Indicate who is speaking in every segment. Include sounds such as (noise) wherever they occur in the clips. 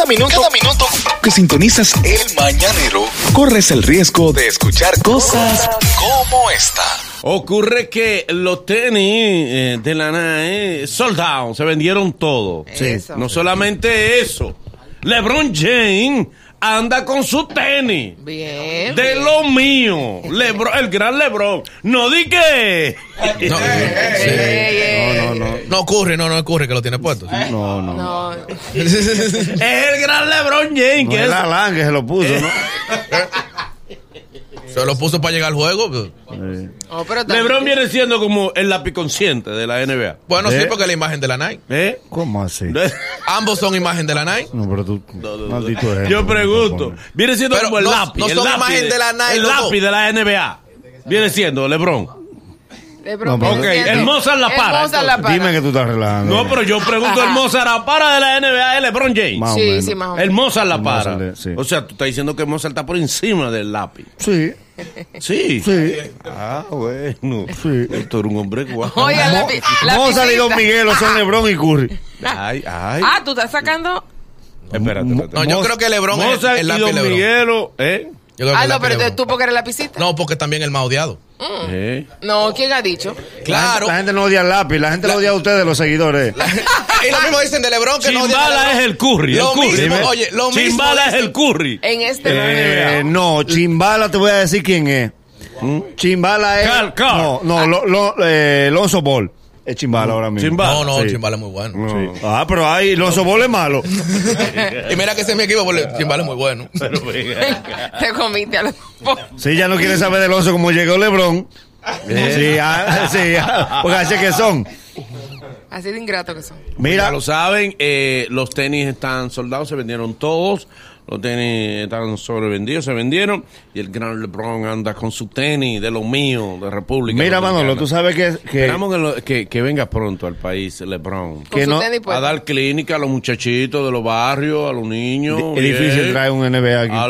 Speaker 1: Cada minuto, cada minuto que sintonizas el mañanero, corres el riesgo de escuchar cosas como esta.
Speaker 2: Ocurre que los tenis eh, de la NAE sold out, se vendieron todo.
Speaker 3: Eso.
Speaker 2: No solamente eso. LeBron James anda con su tenis.
Speaker 3: Bien.
Speaker 2: De
Speaker 3: bien.
Speaker 2: lo mío. Lebron, el gran LeBron. No di que.
Speaker 4: No, (laughs)
Speaker 5: No, no, no.
Speaker 4: no ocurre, no, no ocurre que lo tiene puesto.
Speaker 5: No, no.
Speaker 3: No, (laughs)
Speaker 2: Es el gran LeBron James.
Speaker 5: No
Speaker 2: que
Speaker 5: es
Speaker 2: es-
Speaker 5: la LAN que se lo puso, ¿no?
Speaker 4: Se lo puso para llegar al juego.
Speaker 3: Oh, pero también-
Speaker 2: LeBron viene siendo como el lápiz consciente de la NBA.
Speaker 4: Bueno,
Speaker 5: ¿Eh?
Speaker 4: sí, porque es la imagen de la Nike.
Speaker 2: ¿Eh?
Speaker 5: ¿Cómo así? (laughs)
Speaker 4: Ambos son imagen de la Nike.
Speaker 5: No, pero tú. maldito ejemplo,
Speaker 2: Yo pregunto. Viene siendo
Speaker 4: Pero
Speaker 2: como el
Speaker 4: no-
Speaker 2: lápiz.
Speaker 4: no
Speaker 2: el
Speaker 4: son
Speaker 2: lápiz
Speaker 4: imagen de la Nike,
Speaker 2: El lápiz de la NBA. Viene siendo LeBron.
Speaker 5: No,
Speaker 2: Ok, el Mozart la
Speaker 3: el
Speaker 2: para,
Speaker 3: Mozart la para.
Speaker 5: Dime que tú estás relajando.
Speaker 2: No, pero yo pregunto, el Mozart la para de la NBA es LeBron James.
Speaker 3: Sí, sí, más o menos.
Speaker 2: El Mozart la
Speaker 5: El
Speaker 2: para.
Speaker 5: Mozart, sí.
Speaker 2: O sea, tú estás diciendo que Mozart está por encima del lápiz.
Speaker 5: Sí,
Speaker 2: Sí.
Speaker 5: sí,
Speaker 2: Ah, bueno.
Speaker 5: sí.
Speaker 2: Esto era un hombre guapo.
Speaker 3: Oiga, la, pi- la
Speaker 5: Mozart y Don
Speaker 3: pisita.
Speaker 5: Miguelo son LeBron y Curry.
Speaker 2: Ay, ay.
Speaker 3: Ah, tú estás sacando.
Speaker 2: Espérate, espérate.
Speaker 4: No, yo
Speaker 5: Mos-
Speaker 4: creo que LeBron es
Speaker 2: Mozart
Speaker 4: el
Speaker 2: y
Speaker 4: lápiz
Speaker 2: Don
Speaker 4: LeBron.
Speaker 2: Miguelo, ¿eh?
Speaker 4: Yo creo que
Speaker 3: Ah, no, pero tú porque eres la pisita.
Speaker 4: No, porque también el más odiado.
Speaker 2: ¿Eh?
Speaker 3: No, ¿quién ha dicho?
Speaker 4: Claro.
Speaker 5: La gente no odia al lápiz, la gente lo odia a ustedes, los seguidores. (laughs)
Speaker 4: y lo mismo dicen de LeBron que no odian a
Speaker 2: Chimbala es el curry.
Speaker 4: Lo
Speaker 2: el curry.
Speaker 4: mismo, oye, lo mismo
Speaker 2: Chimbala es
Speaker 4: dicen-
Speaker 2: el curry.
Speaker 3: En este
Speaker 5: Eh, no, Chimbala te voy a decir quién es. Chimbala es.
Speaker 2: Carl, Carl.
Speaker 5: No, no, lo, lo, eh, Lonzo Ball. Es Chimbala ahora mismo.
Speaker 2: Chimbala.
Speaker 4: No, no,
Speaker 5: Sí.
Speaker 4: Chimbala es muy bueno.
Speaker 5: Sí. Ah, pero ahí Lonzo Ball es malo.
Speaker 4: Y mira que ese es mi equipo, porque Chimbala es muy bueno.
Speaker 2: Pero
Speaker 3: te comiste a los
Speaker 5: Si ya no quiere saber de Lonzo como llegó LeBron. Sí, ah, sí, ah, porque así que son.
Speaker 3: Así de ingrato que son.
Speaker 2: Ya
Speaker 5: Mira,
Speaker 2: lo saben, eh, los tenis están soldados, se vendieron todos. Los tenis están sobrevendidos, se vendieron. Y el gran LeBron anda con su tenis de lo mío, de República.
Speaker 5: mira
Speaker 2: Dominicana.
Speaker 5: Manolo, tú sabes que, que,
Speaker 2: Esperamos que, lo- que- que venga pronto al país LeBron.
Speaker 5: Que no-
Speaker 3: tenis
Speaker 2: A dar clínica a los muchachitos de los barrios, a los niños.
Speaker 5: es difícil traer un NBA aquí.
Speaker 2: A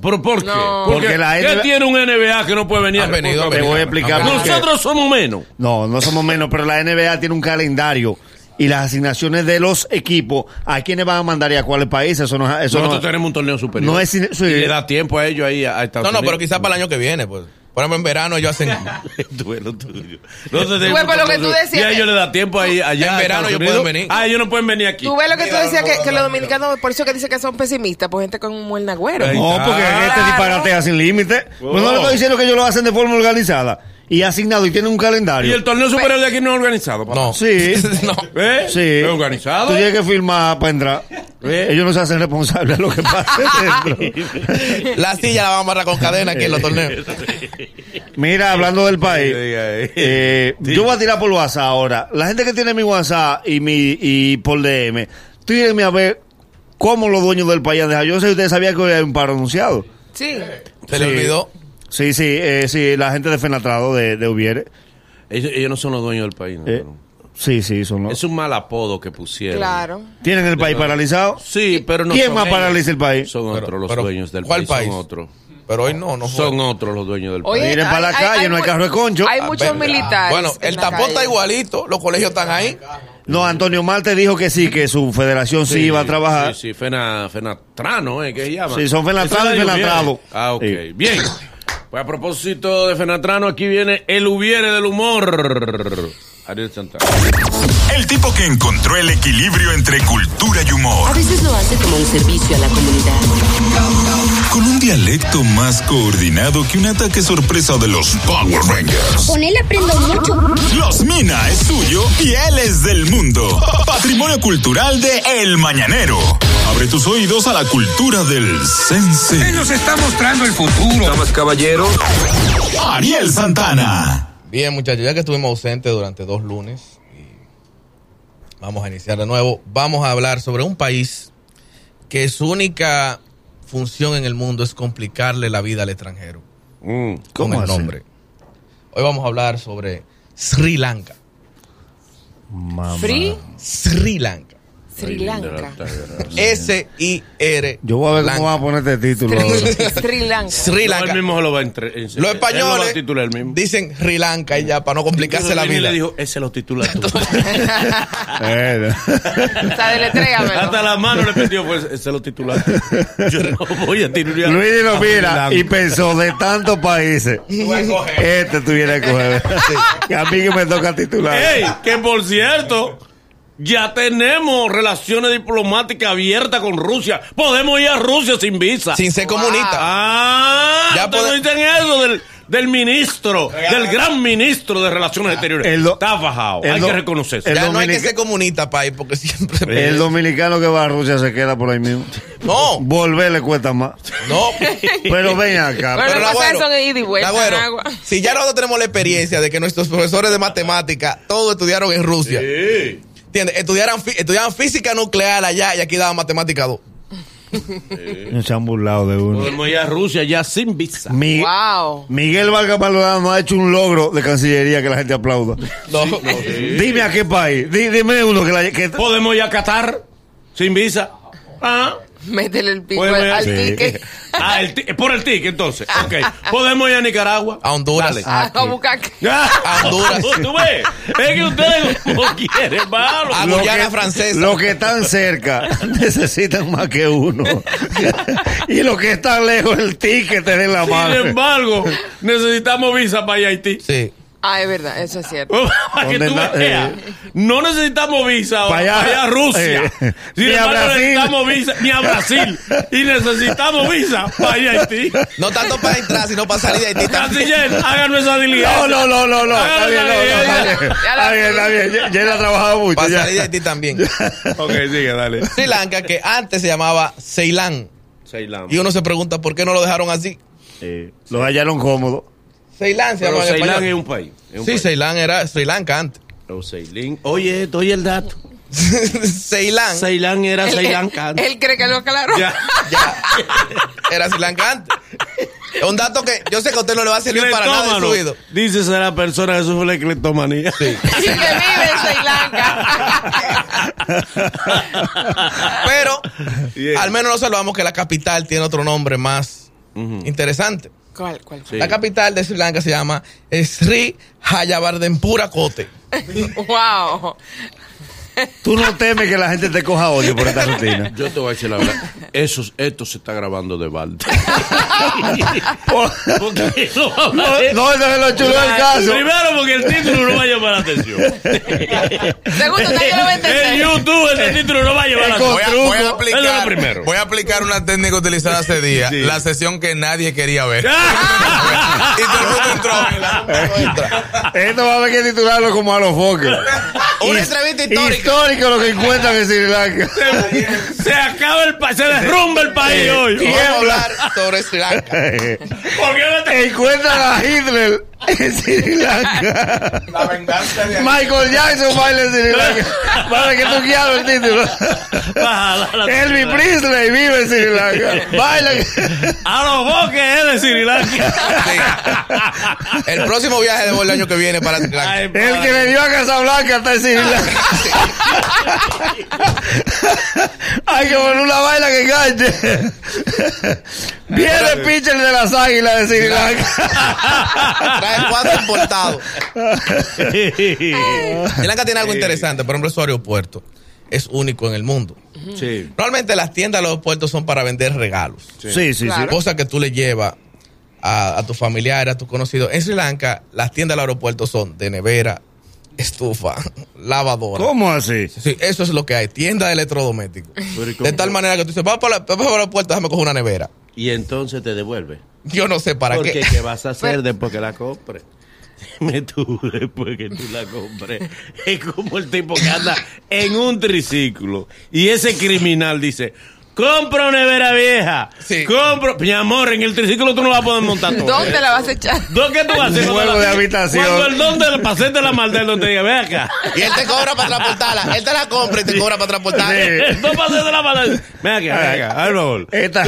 Speaker 2: ¿Pero por qué?
Speaker 3: No.
Speaker 2: Porque,
Speaker 5: Porque la
Speaker 2: ¿Qué
Speaker 5: NBA
Speaker 2: tiene un NBA que no puede venir?
Speaker 4: venido,
Speaker 5: Te voy a explicar qué.
Speaker 2: Nosotros somos menos.
Speaker 5: No, no somos menos, pero la NBA tiene un calendario y las asignaciones de los equipos a quiénes van a mandar y a cuáles países. Eso no, eso
Speaker 2: Nosotros
Speaker 5: no,
Speaker 2: tenemos un torneo superior.
Speaker 5: no es sí.
Speaker 2: Y le da tiempo a ellos ahí a, Estados
Speaker 4: No, no, pero
Speaker 2: Unidos.
Speaker 4: quizás para el año que viene, pues. Por ejemplo, en verano ellos hacen. (laughs)
Speaker 2: duelo tuyo. No
Speaker 3: lo que tú decías
Speaker 2: Y a ellos les da tiempo ahí allá.
Speaker 4: En verano ellos pueden venir.
Speaker 2: Ah, ellos no pueden venir aquí.
Speaker 3: Tú ves lo que tú decías que, que los dominicanos, por eso que dicen que son pesimistas, por gente con un buen agüero.
Speaker 2: Ahí
Speaker 5: No, porque este disparatea sin límite. Pues no le estoy diciendo que ellos lo hacen de forma organizada y asignado y tienen un
Speaker 2: Y
Speaker 5: calendario.
Speaker 2: el torneo superior de aquí no es organizado. papá.
Speaker 4: No.
Speaker 5: Sí. (laughs) (laughs)
Speaker 4: no.
Speaker 2: ¿Eh?
Speaker 5: Sí.
Speaker 2: ¿Es organizado?
Speaker 5: Tú tienes que firmar para entrar.
Speaker 2: ¿Eh?
Speaker 5: Ellos no se hacen responsables de lo que pase (laughs) dentro.
Speaker 4: La silla la van a amarrar con cadena aquí en los torneos.
Speaker 5: Mira, hablando del país,
Speaker 2: eh. Sí.
Speaker 5: yo voy a tirar por WhatsApp ahora. La gente que tiene mi WhatsApp y mi y por DM, tírenme a ver cómo los dueños del país han dejado. Yo no sé si ustedes sabían que hoy hay un paro anunciado.
Speaker 3: Sí.
Speaker 4: Se le olvidó.
Speaker 5: Sí, sí, eh, sí, la gente de Fenatrado de, de Ubiere.
Speaker 2: Ellos, ellos no son los dueños del país. ¿no?
Speaker 5: Eh, sí, sí, son los...
Speaker 2: Es un mal apodo que pusieron.
Speaker 3: Claro.
Speaker 5: ¿Tienen el país paralizado?
Speaker 2: Sí, pero no
Speaker 5: ¿Quién
Speaker 2: son
Speaker 5: más
Speaker 2: ellos.
Speaker 5: paraliza el país?
Speaker 2: Son
Speaker 4: Pero-
Speaker 2: otros los
Speaker 4: pero,
Speaker 2: dueños del
Speaker 4: ¿cuál
Speaker 2: país.
Speaker 4: país?
Speaker 2: Son otros.
Speaker 4: Pero hoy no, no fue.
Speaker 2: Son otros los dueños del país.
Speaker 5: Miren para la calle, no hay carro de concho.
Speaker 3: Hay
Speaker 4: Ah,
Speaker 3: muchos militares.
Speaker 4: Bueno,
Speaker 3: en
Speaker 4: el tapón
Speaker 3: calle.
Speaker 4: está igualito, los colegios están ahí.
Speaker 5: No, Antonio Marte dijo que sí, que su federación sí, iba a trabajar.
Speaker 2: Sí, sí, Fena, Fenatrano, ¿eh? ¿Qué se llama?
Speaker 5: Sí, son Fenatrano y Fenatrado.
Speaker 2: Ah, ok.
Speaker 5: Sí.
Speaker 2: Bien. (coughs) Pues a propósito de Fenatrano, aquí viene el hubiere del humor. Ariel Santana.
Speaker 6: El tipo que encontró el equilibrio entre cultura y humor.
Speaker 7: A veces lo hace como un servicio a la comunidad.
Speaker 6: Con un dialecto más coordinado que un ataque sorpresa de los Power Rangers.
Speaker 8: Con él aprendo mucho.
Speaker 6: Los Mina es suyo y él es del mundo. Patrimonio cultural de El Mañanero. Abre tus oídos a la cultura del sense.
Speaker 9: nos está mostrando el futuro. Damas, caballero.
Speaker 6: Ariel Santana.
Speaker 4: Bien, muchachos, ya que estuvimos ausentes durante dos lunes, y vamos a iniciar de nuevo. Vamos a hablar sobre un país que su única función en el mundo es complicarle la vida al extranjero.
Speaker 2: Mm.
Speaker 4: Con
Speaker 5: ¿Cómo
Speaker 4: el
Speaker 5: así?
Speaker 4: nombre. Hoy vamos a hablar sobre Sri Lanka.
Speaker 5: Mamá.
Speaker 3: Free.
Speaker 4: Sri Lanka.
Speaker 3: Sri Lanka.
Speaker 4: S-I-R.
Speaker 5: Yo voy a ver
Speaker 4: Lanka.
Speaker 5: cómo va a poner este título. (laughs)
Speaker 3: Sri Lanka.
Speaker 4: Sri
Speaker 2: No, él
Speaker 4: Lanka.
Speaker 2: mismo se lo va a entre, en-
Speaker 4: Los
Speaker 2: él lo va
Speaker 4: españoles
Speaker 2: a titular él mismo.
Speaker 4: dicen Sri Lanka y ya, para no complicarse la vida.
Speaker 2: le dijo, ese lo titula tú. (laughs)
Speaker 5: Eh, (laughs)
Speaker 3: O sea, deletréamelo.
Speaker 2: Hasta la mano le metió, pues, ese lo titula tú. Yo no voy a titular.
Speaker 5: Luis lo mira
Speaker 2: Lanka.
Speaker 5: y pensó de tantos países. Este tuviera que coger. Que a mí que me toca titular.
Speaker 2: ¡Ey! Que por cierto, ya tenemos relaciones diplomáticas abiertas con Rusia. Podemos ir a Rusia sin visa.
Speaker 4: Sin ser comunista.
Speaker 2: Ah,
Speaker 4: Ya pode-
Speaker 2: dicen eso del, del ministro, del gran ministro de Relaciones Exteriores. Está fajado.
Speaker 5: el
Speaker 2: Hay
Speaker 5: do-
Speaker 2: que reconocer eso.
Speaker 4: ya no hay que ser comunista, país, porque siempre.
Speaker 5: El dominicano que va a Rusia se queda por ahí mismo.
Speaker 4: No,
Speaker 5: Volver le cuesta más.
Speaker 4: no. (laughs)
Speaker 5: Pero ven acá.
Speaker 4: Pero
Speaker 3: cosas
Speaker 4: Nagüero,
Speaker 3: son ida y vuelta,
Speaker 4: Nagüero,
Speaker 3: agua.
Speaker 4: si ya nosotros tenemos la experiencia de que nuestros profesores de matemática todos estudiaron en Rusia,
Speaker 2: Sí.
Speaker 4: ¿Entiendes? Estudiaran, estudiaban física nuclear allá y aquí daban matemática 2. (laughs)
Speaker 5: No se han burlado de uno.
Speaker 2: Podemos ir a Rusia ya sin visa.
Speaker 5: Mi-
Speaker 3: Wow.
Speaker 5: Miguel Vargas Maldonado ha hecho un logro de cancillería que la gente aplauda. (laughs)
Speaker 4: No.
Speaker 5: Dime a qué país. Di- dime uno que la. Que,
Speaker 2: Podemos ir a Qatar sin visa. Ah. (laughs)
Speaker 3: Métele el pico al
Speaker 5: Sí.
Speaker 3: pique. (laughs)
Speaker 2: Ah, el ti- por el ticket, entonces. Ok. Podemos ir a Nicaragua.
Speaker 4: A Honduras.
Speaker 2: Dale.
Speaker 3: A, a buscar. (laughs)
Speaker 2: A
Speaker 4: Honduras.
Speaker 2: ¿Tú ves? Es que ustedes no quieren, malo.
Speaker 4: A
Speaker 5: lo
Speaker 4: Guyana francesa.
Speaker 5: Los que están cerca necesitan más que uno. y los que están lejos, el ticket te den la
Speaker 2: Sin
Speaker 5: mano.
Speaker 2: embargo, necesitamos visa para ir a Haití.
Speaker 4: Sí.
Speaker 3: Ah, es verdad, eso es cierto. (laughs)
Speaker 2: Para que tú
Speaker 5: na-
Speaker 2: veas.
Speaker 5: eh.
Speaker 2: No necesitamos visa
Speaker 5: allá,
Speaker 2: para allá a Rusia.
Speaker 5: eh,
Speaker 2: Sin (laughs)
Speaker 5: ni a
Speaker 2: embargo,
Speaker 5: Brasil.
Speaker 2: necesitamos visa ni a Brasil. (laughs) Y necesitamos visa para ir a Haití.
Speaker 4: No tanto para entrar, sino para salir de Haití también.
Speaker 2: Canciller, háganos esa diligencia.
Speaker 5: No, no, no, no, no. Está bien, no, no, está bien.
Speaker 3: Ya la
Speaker 5: Está bien, está bien. Ya- Ya él ha trabajado mucho.
Speaker 4: Para
Speaker 5: ya.
Speaker 4: salir de Haití también.
Speaker 2: Ok, sigue, dale.
Speaker 4: Sri Lanka, que antes se llamaba Ceilán.
Speaker 2: Ceilán.
Speaker 4: Y uno se pregunta por qué no lo dejaron así.
Speaker 5: Eh, Lo hallaron cómodo.
Speaker 4: Ceilán se
Speaker 2: Pero
Speaker 4: llama
Speaker 2: Ceilán es un país. es un
Speaker 4: Sí,
Speaker 2: país.
Speaker 4: Ceilán era Sri Lanka antes.
Speaker 2: Pero Ceilán. Oye, oye el dato. (laughs)
Speaker 4: Ceilán
Speaker 2: Ceilán era
Speaker 3: Él,
Speaker 2: Ceilán
Speaker 3: él- él cree que lo aclaró.
Speaker 2: Ya.
Speaker 4: ya (laughs) era Sri Lanka antes. Es un dato que yo sé que a usted no le va a servir para nada de su
Speaker 2: Cleptómano.
Speaker 4: oído.
Speaker 2: Dice ser la persona que sufre de cleptomanía. (laughs)
Speaker 3: Y que vive en Sri Lanka.
Speaker 4: Pero al menos nos salvamos que la capital tiene otro nombre más interesante.
Speaker 3: ¿Cuál, cuál?
Speaker 2: Sí.
Speaker 4: La capital de Sri Lanka se llama Sri Hayabardempura Kote. (laughs)
Speaker 3: Wow.
Speaker 5: Tú no temes que la gente te coja odio por esta rutina.
Speaker 2: Yo te voy a decir la verdad. Eso, esto se está grabando de balde. (laughs) Porque no,
Speaker 5: No, eso es lo chulo del caso.
Speaker 2: Primero porque el título no va a llamar la atención.
Speaker 3: Segundo, nadie lo va a entender.
Speaker 2: En YouTube ese título no va a llamar la
Speaker 5: Es con
Speaker 2: atención.
Speaker 8: Voy a, voy a
Speaker 5: truco.
Speaker 2: Eso es
Speaker 8: aplicar,
Speaker 2: lo primero.
Speaker 8: voy a aplicar una técnica utilizada hace días,
Speaker 2: Sí.
Speaker 8: la sesión que nadie quería ver. (laughs) Y todo el mundo entró.
Speaker 5: Esto va a haber que titularlo como a los foques.
Speaker 4: Una entrevista histórica.
Speaker 5: Histórico lo que encuentran en Sri Lanka.
Speaker 2: Se acaba el país, se derrumba el país hoy.
Speaker 4: Vamos a hablar sobre Sri Lanka. (laughs)
Speaker 2: ¿Por qué no te-
Speaker 5: encuentran a Hitler en Sri Lanka.
Speaker 8: La venganza de
Speaker 5: Michael Jackson baila en Sri Lanka. Para que tú quieras el título. Elvis Presley vive en Sri Lanka. Baila.
Speaker 2: A los bosques es de Sri Lanka.
Speaker 4: Sí. El próximo viaje de vuelo el año que viene para Sri Lanka.
Speaker 2: Ay,
Speaker 5: El que le dio a Casablanca está en Sri Lanka. Hay que poner una baila que enganche. Viene el pitcher de las águilas de Sri Lanka.
Speaker 4: Trae cuatro importados. Sri Lanka (laughs) tiene algo interesante. Por ejemplo, su aeropuerto es único en el mundo.
Speaker 2: Sí.
Speaker 4: Normalmente las tiendas de los aeropuertos son para vender regalos.
Speaker 5: Sí, sí, sí.
Speaker 3: Claro.
Speaker 4: Cosas que tú le llevas a, a tus familiares, a tus conocidos. En Sri Lanka, las tiendas del aeropuerto son de nevera, estufa, (laughs) lavadora.
Speaker 5: ¿Cómo así?
Speaker 4: Sí, eso es lo que hay. Tienda de electrodomésticos. De tal manera que tú dices, vamos para, la- para el aeropuerto, déjame coger una nevera.
Speaker 2: Y entonces te devuelve.
Speaker 4: Yo no sé para
Speaker 2: Porque
Speaker 4: qué.
Speaker 2: ¿qué vas a (laughs) hacer después que la compres? Dime tú después que tú la compres. Es como el tipo que anda en un triciclo y ese criminal dice, compro nevera vieja.
Speaker 4: Sí.
Speaker 2: Compro. Mi amor, en el triciclo tú no vas a poder montar todo.
Speaker 3: ¿Dónde la vas a echar?
Speaker 2: ¿Dónde qué tú vas a hacer?
Speaker 5: Un
Speaker 2: cuando la-
Speaker 5: de habitación.
Speaker 2: Cuando el don de la pasete la maldad, el don te diga, ve acá.
Speaker 4: Y él te cobra para transportarla. Él te la compra y te cobra para transportarla.
Speaker 2: No pasete la maldad. Ven acá, ven acá, favor.
Speaker 5: Esta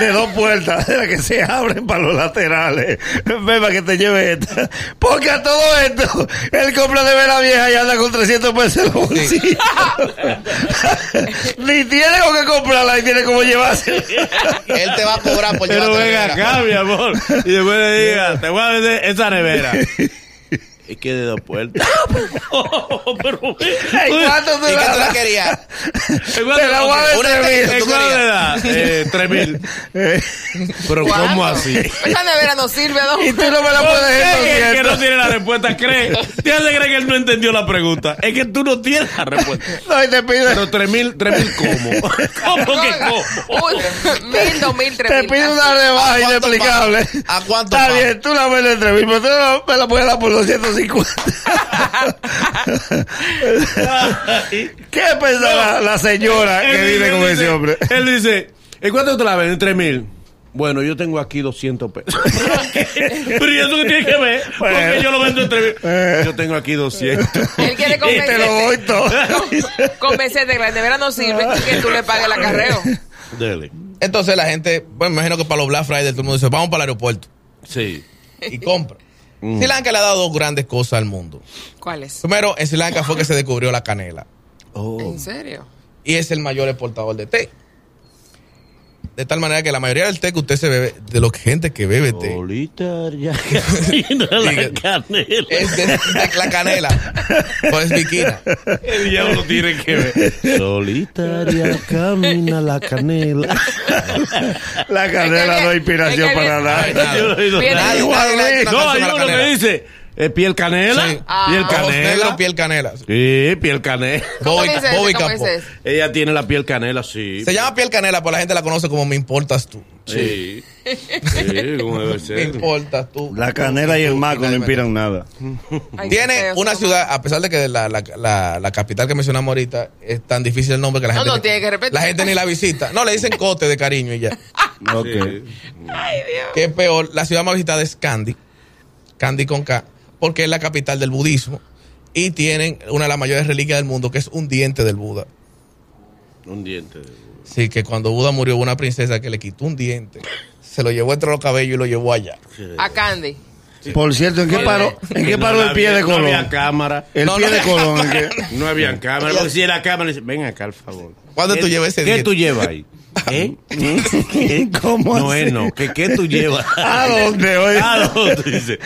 Speaker 5: de dos puertas, de las que se abren para los laterales. Ven para que te lleve esta. Porque a todo esto, él compra de vera vieja y anda con 300 pesos en los bolsillos. (laughs) Ni tiene con qué comprarla y tiene como llevarse. (laughs)
Speaker 4: Él te va a cobrar por
Speaker 2: Pero venga acá, mi amor. Y después le diga, te voy a vender esa nevera. (laughs) Es que de dos puertas. (laughs) pero, (laughs)
Speaker 5: Ay, ¿Cuánto
Speaker 4: ¿Y
Speaker 5: te
Speaker 4: qué tú la querías?
Speaker 2: ¿En cuánto-
Speaker 5: Te la voy a.
Speaker 2: ¿En
Speaker 4: tú
Speaker 2: cuánto le da? Eh, tres mil.
Speaker 5: Eh, (laughs)
Speaker 2: Pero ¿cómo así?
Speaker 3: Esa nevera no sirve, don.
Speaker 5: Y tú no me la
Speaker 2: ¿Por
Speaker 5: puedes decir.
Speaker 2: el que no tiene la respuesta cree? ¿Te hace creer que él no entendió la pregunta? Es que tú no tienes la respuesta.
Speaker 5: No, y te pide,
Speaker 2: Pero tres mil, tres mil, ¿cómo? ¿Cómo que cómo?
Speaker 3: Uy, mil, dos mil, tres
Speaker 5: te
Speaker 3: mil.
Speaker 5: pide una rebaja
Speaker 4: ¿A cuánto
Speaker 5: inexplicable.
Speaker 4: ¿A cuánto
Speaker 5: Está bien, tú la vendes entre mil, pero tú no- me la puedes dar por 250. (laughs) ¿Qué pensará la señora que
Speaker 2: Él
Speaker 5: vive
Speaker 2: dice-
Speaker 5: con
Speaker 2: él
Speaker 5: ese
Speaker 2: dice-
Speaker 5: hombre?
Speaker 2: Él dice, ¿en cuánto te la venden? Tres mil. Bueno, yo tengo aquí 200 pesos. (laughs) Pero ¿y eso qué tiene que ver? Porque
Speaker 5: Bueno.
Speaker 2: yo lo vendo en tres mil.
Speaker 5: Eh.
Speaker 2: Yo tengo aquí 200.
Speaker 3: Él quiere
Speaker 5: Y te lo doy
Speaker 3: convencer.
Speaker 5: todo. (laughs)
Speaker 3: Convencerte que la nevera no sirve y que tú le pagues el acarreo.
Speaker 2: Dele.
Speaker 4: Entonces la gente, bueno, me imagino que para los Black Friday todo el mundo dice, vamos para el aeropuerto
Speaker 2: Sí.
Speaker 4: y compra. Sri Lanka le ha dado dos grandes cosas al mundo.
Speaker 3: ¿Cuál es?
Speaker 4: Primero, en Sri Lanka fue que se descubrió la canela
Speaker 3: ¿En serio?
Speaker 4: y es el mayor exportador de té. De tal manera que la mayoría del té que usted se bebe, de la gente que bebe té,
Speaker 2: Solitaria camina (laughs) la canela.
Speaker 4: es de, de la canela. Pues viquina.
Speaker 2: El diablo tiene que ver. Solitaria camina la canela.
Speaker 5: La canela no hay inspiración
Speaker 3: es que
Speaker 5: para nada.
Speaker 4: nada.
Speaker 2: Yo no No, hay uno que dice eh, piel canela.
Speaker 4: Sí.
Speaker 3: Ah.
Speaker 2: Piel canela.
Speaker 4: piel canela.
Speaker 2: Sí, piel canela.
Speaker 3: ¿Cómo
Speaker 4: Bobby? Bobby.
Speaker 2: Ella tiene la piel canela, sí.
Speaker 4: Se llama piel canela, pero la gente la conoce como Me Importas Tú.
Speaker 2: Sí. Sí, como debe (laughs)
Speaker 4: Me
Speaker 2: ser.
Speaker 4: Importas Tú.
Speaker 5: La canela y el maco no inspiran nada.
Speaker 3: Ay,
Speaker 4: Tiene una
Speaker 3: son-
Speaker 4: ciudad, a pesar de que la, la, la, la capital que mencionamos ahorita es tan difícil el nombre que la
Speaker 3: No,
Speaker 4: gente,
Speaker 3: no,
Speaker 4: ni-
Speaker 3: tiene que repetir.
Speaker 4: la gente ni la visita. No, le dicen cote de cariño y ya.
Speaker 5: Ok.
Speaker 2: Sí.
Speaker 4: Que es peor, la ciudad más visitada es Kandy, Kandy con K, porque es la capital del budismo y tienen una de las mayores reliquias del mundo, que es un diente del Buda.
Speaker 2: Un diente.
Speaker 4: Sí, que cuando Buda murió hubo una princesa que le quitó un diente, se lo llevó entre los cabellos y lo llevó allá.
Speaker 3: A Candy.
Speaker 5: Por cierto, ¿en qué paró, en qué
Speaker 2: No
Speaker 5: paró el
Speaker 2: había-
Speaker 5: pie de
Speaker 2: No había
Speaker 5: Colón?
Speaker 2: cámara.
Speaker 5: El
Speaker 4: No,
Speaker 5: pie
Speaker 4: no
Speaker 5: de
Speaker 4: había
Speaker 5: Colón. ¿en qué? (laughs)
Speaker 2: No había cámara. Porque si era cámara, dice, ven acá, al favor.
Speaker 4: ¿Cuándo
Speaker 2: ¿Qué-
Speaker 4: tú llevas ese
Speaker 2: ¿Qué
Speaker 4: diente?
Speaker 2: tú llevas ahí? (laughs) ¿Eh?
Speaker 5: ¿Cómo
Speaker 2: No
Speaker 5: así?
Speaker 2: es no. ¿Qué, ¿Qué tú llevas? (laughs)
Speaker 5: ¿A dónde? Oye.
Speaker 2: ¿A dónde? Dice,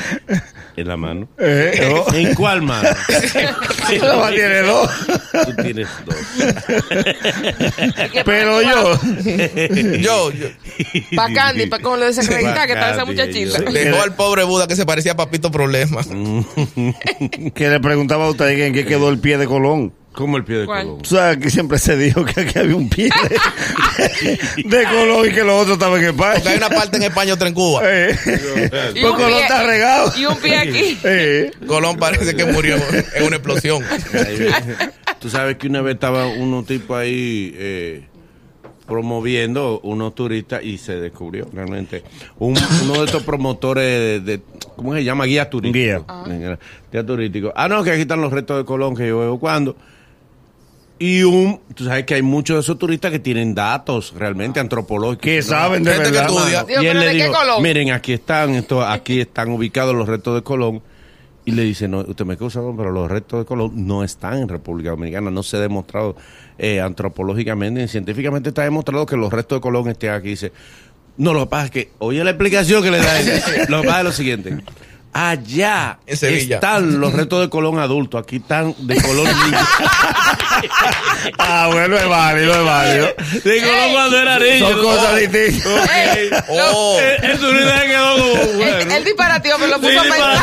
Speaker 2: en la mano.
Speaker 5: Eh, oh.
Speaker 2: ¿En cuál mano? (laughs)
Speaker 5: Tiene dos.
Speaker 2: Tú tienes dos. (laughs)
Speaker 5: Pero (laughs) yo.
Speaker 4: Yo, yo
Speaker 3: Para Candy, para como lo desacreditar que está esa muchachita.
Speaker 4: dejó al pobre Buda que se parecía a Papito Problema.
Speaker 5: Que le preguntaba a usted en qué quedó el pie de Colón.
Speaker 2: ¿Cómo el pie de
Speaker 3: ¿Cuál?
Speaker 2: Colón?
Speaker 5: O sea, que siempre se dijo que aquí había un pie de, (laughs) de Colón y que los otros estaban en
Speaker 4: Porque hay
Speaker 5: España.
Speaker 4: una parte en España, otra en Cuba.
Speaker 5: Eh,
Speaker 3: Y
Speaker 5: pues
Speaker 3: un
Speaker 5: Colón
Speaker 3: pie-
Speaker 5: está regado.
Speaker 3: Y un pie aquí.
Speaker 5: Eh,
Speaker 4: Colón parece que murió en una explosión.
Speaker 2: Tú sabes que una vez estaba unos tipos ahí eh, promoviendo unos turistas y se descubrió realmente un- uno de estos promotores de, de- ¿cómo se llama? Guía turístico.
Speaker 5: Guía.
Speaker 2: Guía turístico. Ah, no, que aquí están los restos de Colón que yo veo cuando. Y un, tú sabes que hay muchos de esos turistas que tienen datos realmente antropológicos.
Speaker 5: que
Speaker 2: ¿no?
Speaker 5: saben de
Speaker 4: que
Speaker 5: verdad.
Speaker 4: estudia.
Speaker 3: Digo,
Speaker 2: y él
Speaker 3: ¿pero
Speaker 2: le
Speaker 3: de qué
Speaker 2: dijo,
Speaker 3: Colón?
Speaker 2: miren, aquí están, esto, aquí están ubicados los restos de Colón. Y le dice, no, usted me excusa, don, pero los restos de Colón no están en República Dominicana. No se ha demostrado eh, antropológicamente ni científicamente está demostrado que los restos de Colón estén aquí. Dice, no, lo que pasa es que, oye la explicación que le da él. (laughs) Lo que pasa es lo siguiente. Allá están los restos de Colón adultos, aquí están de Colón (laughs) niño.
Speaker 5: Ah, bueno, es válido, es válido.
Speaker 2: De Colón cuando era niño.
Speaker 5: Son cosas distintas.
Speaker 3: Ey,
Speaker 4: Oh,
Speaker 2: El, el turista se quedó como, bueno.
Speaker 3: él pero lo
Speaker 2: Sí,
Speaker 3: puso a pensar.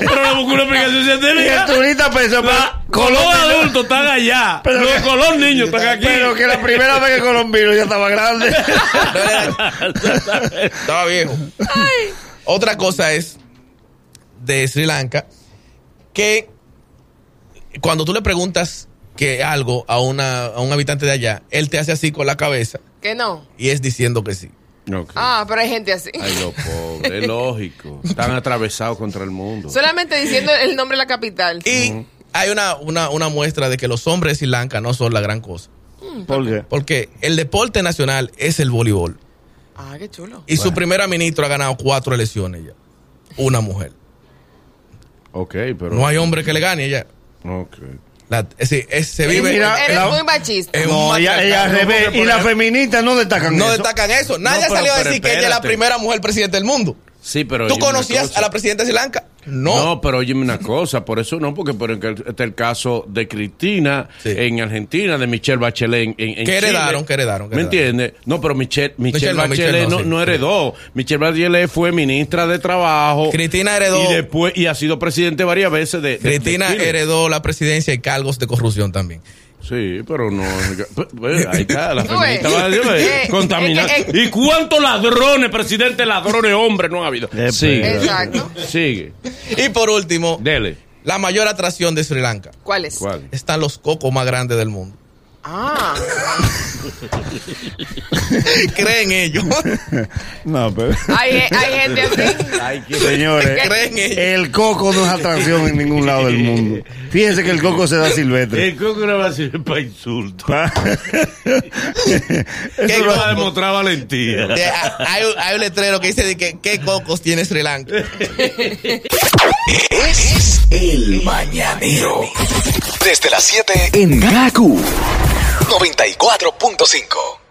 Speaker 2: pero le buscó una explicación
Speaker 5: Y el
Speaker 2: científica.
Speaker 5: turista pensó,
Speaker 2: Colón adultos están allá.
Speaker 5: Pero
Speaker 2: los Colón niños están aquí.
Speaker 5: Pero que la primera vez que Colón vino ya estaba grande. (laughs) (laughs)
Speaker 4: estaba viejo. Otra cosa es de Sri Lanka que cuando tú le preguntas que algo a, una, a un habitante de allá, él te hace así con la cabeza
Speaker 3: Que no.
Speaker 4: y es diciendo que sí.
Speaker 3: Ah, pero hay gente así.
Speaker 2: Ay, los pobres, es lógico. Están atravesados contra el mundo.
Speaker 3: Solamente diciendo el nombre de la capital.
Speaker 4: Y hay una, una, una muestra de que los hombres de Sri Lanka no son la gran cosa.
Speaker 5: ¿Por qué?
Speaker 4: Porque el deporte nacional es el voleibol.
Speaker 3: Ah, qué chulo.
Speaker 4: Y su primera ministra ha ganado cuatro elecciones ya. Una mujer.
Speaker 2: Ok, pero.
Speaker 4: No hay hombre que le gane ella.
Speaker 2: Ok.
Speaker 4: La- es decir, es- se
Speaker 3: Eres,
Speaker 4: vive.
Speaker 5: mira,
Speaker 3: eres
Speaker 5: la-
Speaker 3: muy machista.
Speaker 5: No, ella, ella revés. Y las feministas no destacan
Speaker 4: No
Speaker 5: eso.
Speaker 4: destacan eso. Nadie
Speaker 2: No,
Speaker 4: ha salido a
Speaker 2: pero-
Speaker 4: decir
Speaker 2: pero
Speaker 4: que ella es la primera mujer presidenta del mundo.
Speaker 2: Sí, pero.
Speaker 4: ¿Tú conocías a la presidenta de Sri Lanka? No.
Speaker 2: No, pero óyeme una cosa, por eso no, porque por este es el caso de Cristina
Speaker 4: Sí.
Speaker 2: en Argentina, de Michelle Bachelet en, en
Speaker 4: Que
Speaker 2: Chile.
Speaker 4: heredaron, que heredaron, que
Speaker 2: ¿Me entiendes? No, pero Michelle, Michelle,
Speaker 4: Michelle no,
Speaker 2: Bachelet
Speaker 4: Michelle no, sí,
Speaker 2: heredó. Michelle Bachelet fue ministra de Trabajo.
Speaker 4: Cristina heredó.
Speaker 2: Y después, y ha sido presidente varias veces de, de- de
Speaker 4: Cristina
Speaker 2: Chile.
Speaker 4: heredó la presidencia y cargos de corrupción también.
Speaker 2: Sí, pero no. pues, pues, Ahí está, la feminista
Speaker 3: eh.
Speaker 2: va a decir, pues,
Speaker 3: Eh,
Speaker 2: contaminada.
Speaker 3: eh, eh.
Speaker 2: ¿Y cuántos ladrones, presidente, ladrones, hombres no ha habido? Sigue.
Speaker 3: Exacto.
Speaker 2: Sigue.
Speaker 4: Y por último,
Speaker 2: Dele.
Speaker 4: la mayor atracción de Sri Lanka.
Speaker 3: ¿Cuál es?
Speaker 2: ¿Cuál?
Speaker 4: Están los cocos más grandes del mundo.
Speaker 3: Ah, (laughs)
Speaker 4: Creen ellos.
Speaker 5: No, pero.
Speaker 3: hay, hay gente así.
Speaker 5: Señores, (laughs)
Speaker 4: Creen ellos.
Speaker 5: el coco no es atracción en ningún lado del mundo. Fíjense que el coco se da silvestre.
Speaker 2: El coco no va a ser para insulto.
Speaker 5: Pa-
Speaker 4: ¿Qué (laughs)
Speaker 2: Eso va a demostrar valentía.
Speaker 4: De- hay, un- hay un letrero que dice de que qué cocos tiene Sri Lanka.
Speaker 1: Es el mañanero. Desde las 7 en Gaku 94.5.